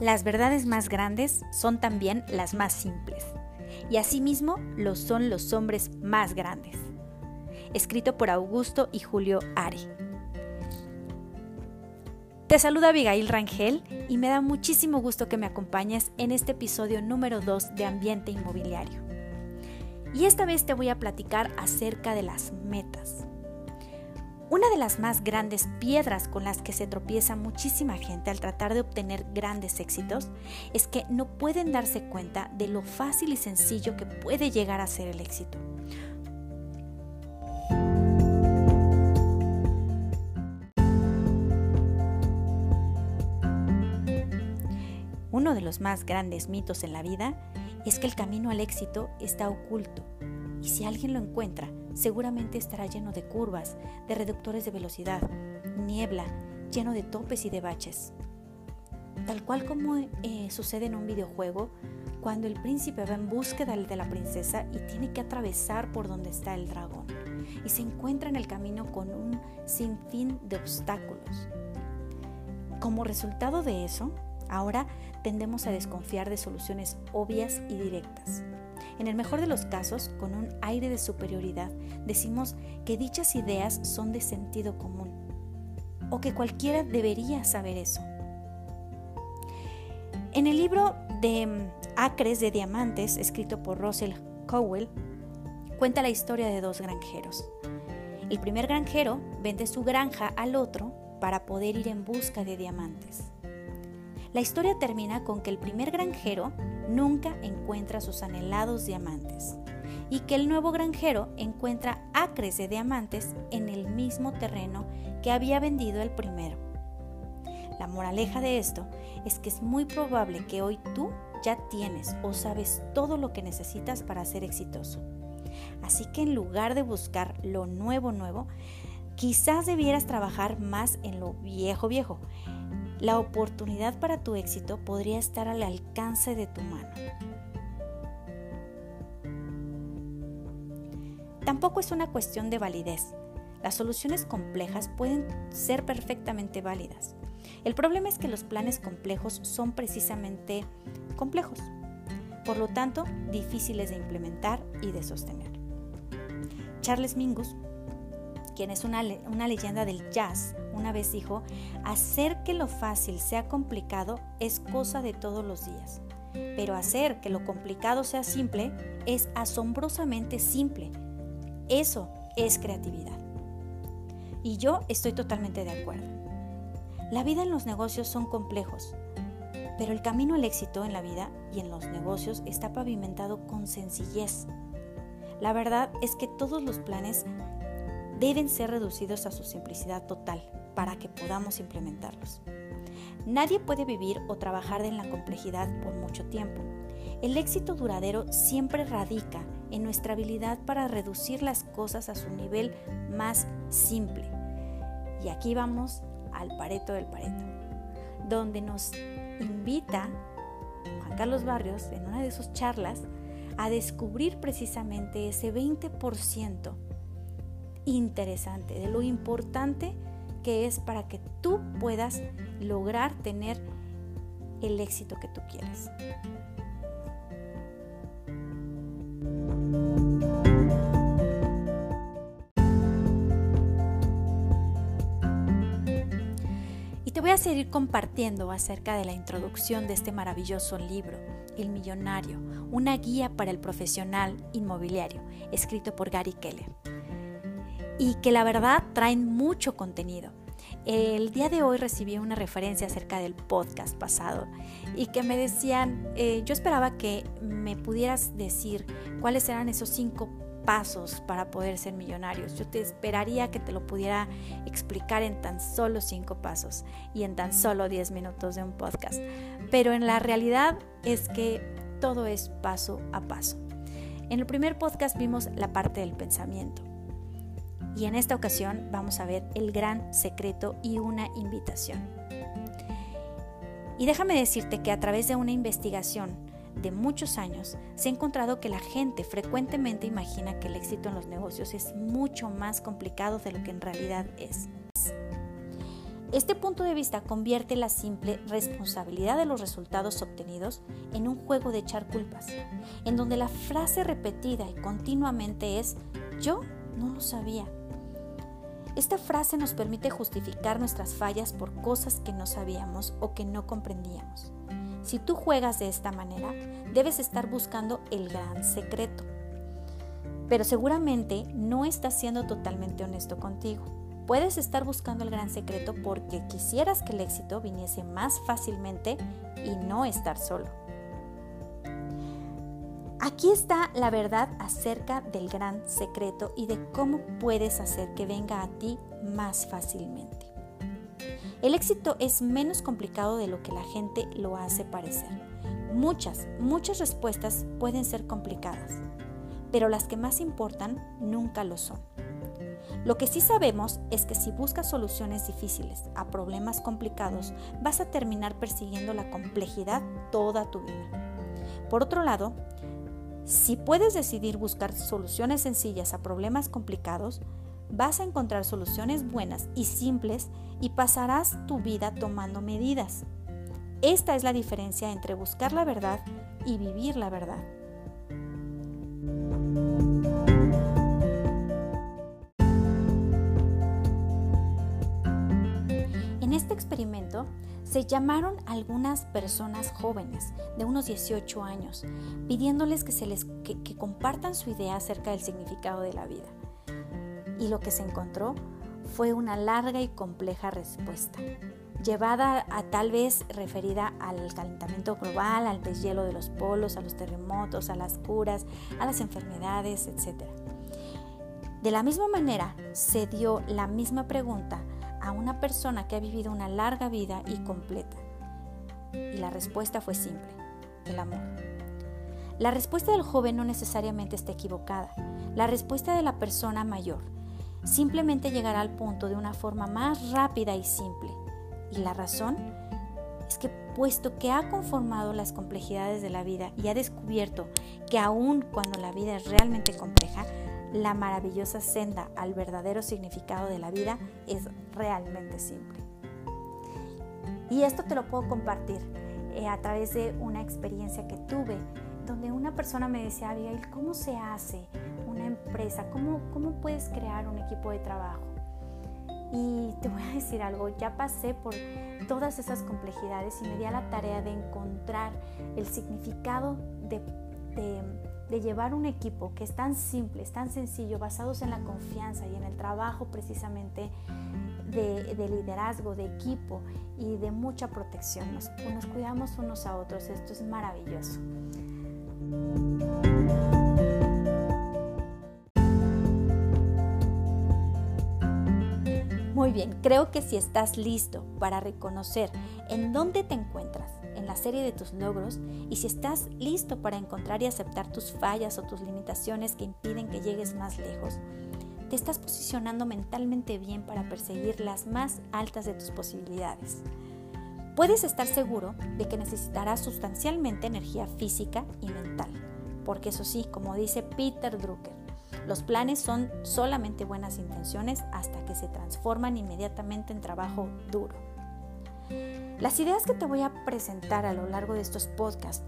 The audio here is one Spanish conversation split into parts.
Las verdades más grandes son también las más simples, y asimismo lo son los hombres más grandes. Escrito por Augusto y Julio Ari. Te saluda Abigail Rangel y me da muchísimo gusto que me acompañes en este episodio número 2 de Ambiente Inmobiliario. Y esta vez te voy a platicar acerca de las metas. Una de las más grandes piedras con las que se tropieza muchísima gente al tratar de obtener grandes éxitos es que no pueden darse cuenta de lo fácil y sencillo que puede llegar a ser el éxito. Uno de los más grandes mitos en la vida es que el camino al éxito está oculto y si alguien lo encuentra, seguramente estará lleno de curvas, de reductores de velocidad, niebla, lleno de topes y de baches. Tal cual como eh, sucede en un videojuego, cuando el príncipe va en búsqueda de la princesa y tiene que atravesar por donde está el dragón y se encuentra en el camino con un sinfín de obstáculos. Como resultado de eso, ahora tendemos a desconfiar de soluciones obvias y directas. En el mejor de los casos, con un aire de superioridad, decimos que dichas ideas son de sentido común o que cualquiera debería saber eso. En el libro de mm, Acres de Diamantes, escrito por Russell Cowell, cuenta la historia de dos granjeros. El primer granjero vende su granja al otro para poder ir en busca de diamantes. La historia termina con que el primer granjero nunca encuentra sus anhelados diamantes y que el nuevo granjero encuentra acres de diamantes en el mismo terreno que había vendido el primero. La moraleja de esto es que es muy probable que hoy tú ya tienes o sabes todo lo que necesitas para ser exitoso. Así que en lugar de buscar lo nuevo nuevo, quizás debieras trabajar más en lo viejo viejo, la oportunidad para tu éxito podría estar al alcance de tu mano. Tampoco es una cuestión de validez. Las soluciones complejas pueden ser perfectamente válidas. El problema es que los planes complejos son precisamente complejos, por lo tanto difíciles de implementar y de sostener. Charles Mingus, quien es una, una leyenda del jazz, una vez dijo, hacer que lo fácil sea complicado es cosa de todos los días, pero hacer que lo complicado sea simple es asombrosamente simple. Eso es creatividad. Y yo estoy totalmente de acuerdo. La vida en los negocios son complejos, pero el camino al éxito en la vida y en los negocios está pavimentado con sencillez. La verdad es que todos los planes deben ser reducidos a su simplicidad total para que podamos implementarlos. Nadie puede vivir o trabajar en la complejidad por mucho tiempo. El éxito duradero siempre radica en nuestra habilidad para reducir las cosas a su nivel más simple. Y aquí vamos al Pareto del Pareto, donde nos invita Juan Carlos Barrios en una de sus charlas a descubrir precisamente ese 20% interesante, de lo importante que es para que tú puedas lograr tener el éxito que tú quieres. Y te voy a seguir compartiendo acerca de la introducción de este maravilloso libro, El Millonario, una guía para el profesional inmobiliario, escrito por Gary Keller y que la verdad traen mucho contenido. El día de hoy recibí una referencia acerca del podcast pasado y que me decían, eh, yo esperaba que me pudieras decir cuáles eran esos cinco pasos para poder ser millonarios. Yo te esperaría que te lo pudiera explicar en tan solo cinco pasos y en tan solo diez minutos de un podcast. Pero en la realidad es que todo es paso a paso. En el primer podcast vimos la parte del pensamiento y en esta ocasión vamos a ver el gran secreto y una invitación. Y déjame decirte que a través de una investigación de muchos años se ha encontrado que la gente frecuentemente imagina que el éxito en los negocios es mucho más complicado de lo que en realidad es. Este punto de vista convierte la simple responsabilidad de los resultados obtenidos en un juego de echar culpas, en donde la frase repetida y continuamente es yo no lo sabía. Esta frase nos permite justificar nuestras fallas por cosas que no sabíamos o que no comprendíamos. Si tú juegas de esta manera, debes estar buscando el gran secreto. Pero seguramente no estás siendo totalmente honesto contigo. Puedes estar buscando el gran secreto porque quisieras que el éxito viniese más fácilmente y no estar solo. Aquí está la verdad acerca del gran secreto y de cómo puedes hacer que venga a ti más fácilmente. El éxito es menos complicado de lo que la gente lo hace parecer. Muchas, muchas respuestas pueden ser complicadas, pero las que más importan nunca lo son. Lo que sí sabemos es que si buscas soluciones difíciles a problemas complicados, vas a terminar persiguiendo la complejidad toda tu vida. Por otro lado, si puedes decidir buscar soluciones sencillas a problemas complicados, vas a encontrar soluciones buenas y simples y pasarás tu vida tomando medidas. Esta es la diferencia entre buscar la verdad y vivir la verdad. En este experimento se llamaron algunas personas jóvenes de unos 18 años, pidiéndoles que, se les, que compartan su idea acerca del significado de la vida y lo que se encontró fue una larga y compleja respuesta, llevada a tal vez referida al calentamiento global, al deshielo de los polos, a los terremotos, a las curas, a las enfermedades, etc. De la misma manera, se dio la misma pregunta a una persona que ha vivido una larga vida y completa. Y la respuesta fue simple, el amor. La respuesta del joven no necesariamente está equivocada. La respuesta de la persona mayor simplemente llegará al punto de una forma más rápida y simple. Y la razón es que puesto que ha conformado las complejidades de la vida y ha descubierto que aun cuando la vida es realmente compleja, la maravillosa senda al verdadero significado de la vida es realmente simple. Y esto te lo puedo compartir eh, a través de una experiencia que tuve donde una persona me decía, Abigail, ¿cómo se hace una empresa? ¿Cómo, ¿Cómo puedes crear un equipo de trabajo? Y te voy a decir algo, ya pasé por todas esas complejidades y me di a la tarea de encontrar el significado de, de, llevar un equipo que es tan simple, es tan sencillo, basados en la confianza y en el trabajo precisamente de, de, liderazgo, de equipo y de mucha protección. Nos cuidamos unos a otros, esto es maravilloso. Bien, creo que si estás listo para reconocer en dónde te encuentras en la serie de tus logros y si estás listo para encontrar y aceptar tus fallas o tus limitaciones que impiden que llegues más lejos, te estás posicionando mentalmente bien para perseguir las más altas de tus posibilidades. Puedes estar seguro de que necesitarás sustancialmente energía física y mental, porque eso sí, como dice Peter Drucker, los planes son solamente buenas intenciones hasta que se transforman inmediatamente en trabajo duro. Las ideas que te voy a presentar a lo largo de estos podcasts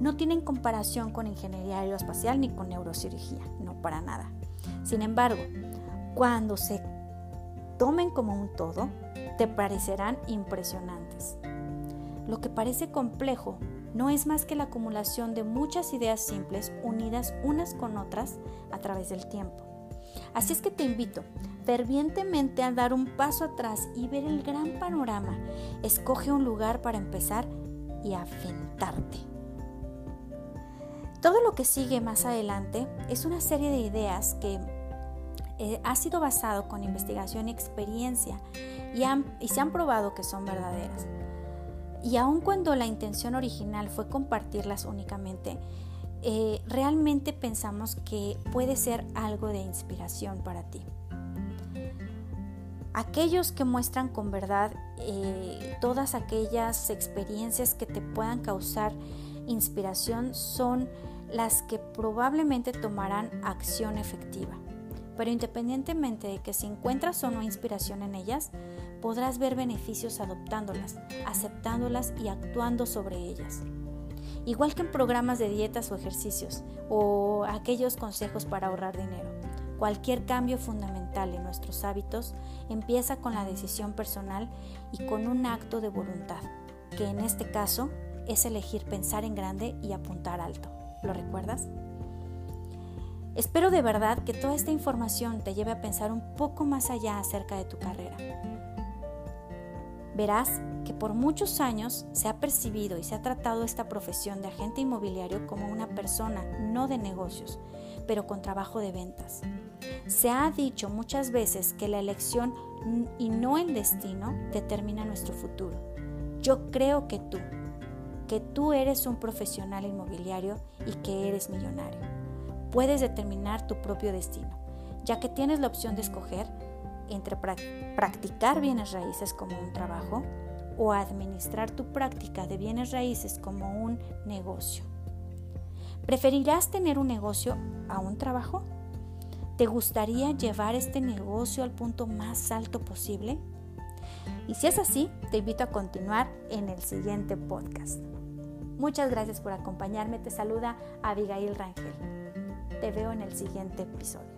no tienen comparación con ingeniería aeroespacial ni con neurocirugía, no para nada. Sin embargo, cuando se tomen como un todo, te parecerán impresionantes. Lo que parece complejo no es más que la acumulación de muchas ideas simples unidas unas con otras a través del tiempo. Así es que te invito fervientemente a dar un paso atrás y ver el gran panorama. Escoge un lugar para empezar y afentarte. Todo lo que sigue más adelante es una serie de ideas que eh, ha sido basado con investigación y experiencia y se han probado que son verdaderas. Y aun cuando la intención original fue compartirlas únicamente, eh, realmente pensamos que puede ser algo de inspiración para ti. Aquellos que muestran con verdad eh, todas aquellas experiencias que te puedan causar inspiración son las que probablemente tomarán acción efectiva. pero independientemente de que si encuentras o no inspiración en ellas, podrás ver beneficios adoptándolas, aceptándolas y actuando sobre ellas. Igual que en programas de dietas o ejercicios, o aquellos consejos para ahorrar dinero. Cualquier cambio fundamental en nuestros hábitos empieza con la decisión personal y con un acto de voluntad, que en este caso es elegir pensar en grande y apuntar alto. ¿Lo recuerdas? Espero de verdad que toda esta información te lleve a pensar un poco más allá acerca de tu carrera. Verás que por muchos años se ha percibido y se ha tratado esta profesión de agente inmobiliario como una persona no de negocios, pero con trabajo de ventas. Se ha dicho muchas veces que la elección y no el destino determina nuestro futuro. Yo creo que tú, que tú eres un profesional inmobiliario y que eres millonario. Puedes determinar tu propio destino, ya que tienes la opción de escoger entre practicar bienes raíces como un trabajo o administrar tu práctica de bienes raíces como un negocio. ¿Preferirás tener un negocio a un trabajo? ¿Te gustaría llevar este negocio al punto más alto posible? Y si es así, te invito a continuar en el siguiente podcast. Muchas gracias por acompañarme. Te saluda Abigail Rangel. Te veo en el siguiente episodio.